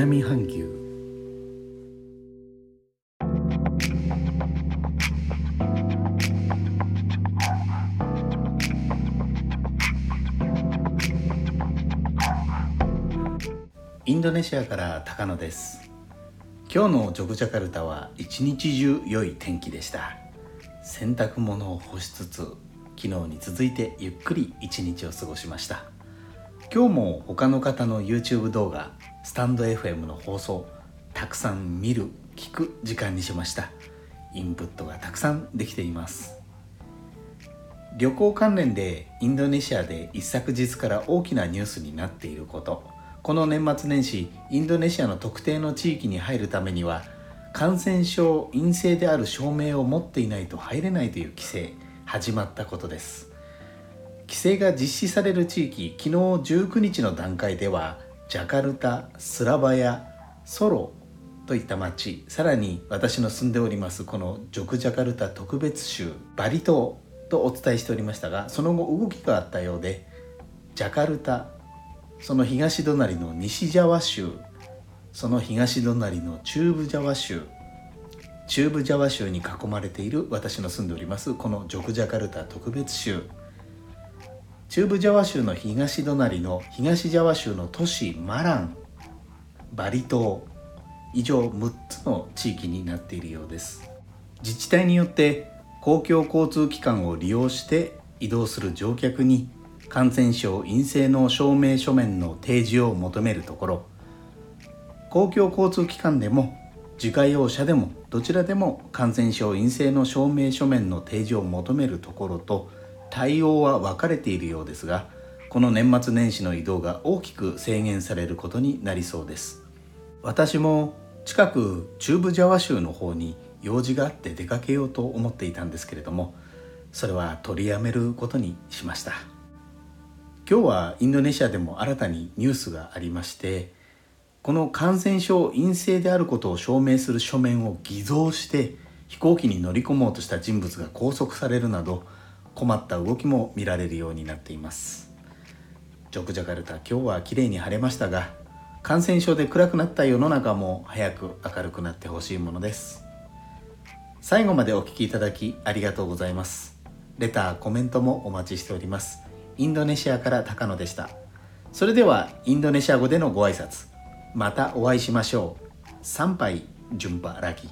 南半球。インドネシアから高野です。今日のジョグジャカルタは一日中良い天気でした。洗濯物を干しつつ昨日に続いてゆっくり一日を過ごしました。今日も他の方の YouTube 動画スタンド FM の放送たくさん見る聞く時間にしました。インプットがたくさんできています。旅行関連でインドネシアで一昨日から大きなニュースになっていること。この年末年始インドネシアの特定の地域に入るためには感染症陰性である証明を持っていないと入れないという規制始まったことです。規制が実施される地域昨日19日の段階ではジャカルタスラバヤソロといった町さらに私の住んでおりますこのジョクジャカルタ特別州バリ島とお伝えしておりましたがその後動きがあったようでジャカルタその東隣の西ジャワ州その東隣の中部ジャワ州中部ジャワ州に囲まれている私の住んでおりますこのジョクジャカルタ特別州。中部ジャワ州の東隣の東ジャワ州の都市マランバリ島以上6つの地域になっているようです。自治体によって公共交通機関を利用して移動する乗客に感染症陰性の証明書面の提示を求めるところ。公共交通機関でも自家用車でもどちらでも感染症陰性の証明書面の提示を求めるところと対応は分かれているようですがこの年末年始の移動が大きく制限されることになりそうです。私も近く中部ジャワ州の方に用事があって出かけようと思っていたんですけれどもそれは取りやめることにしました。今日はインドネシアでも新たにニュースがありましてこの感染症陰性であることを証明する書面を偽造して飛行機に乗り込もうとした人物が拘束されるなど困った動きも見られるようになっています。ジョクジャカルタ今日は綺麗に晴れましたが感染症で暗くなった世の中も早く明るくなってほしいものです。最後までお聴きいただきありがとうございます。レターコメントもお待ちしております。インドネシアから高野でした。それではインドネシア語でのご挨拶。またお会いしましょう。参拝順波ラギ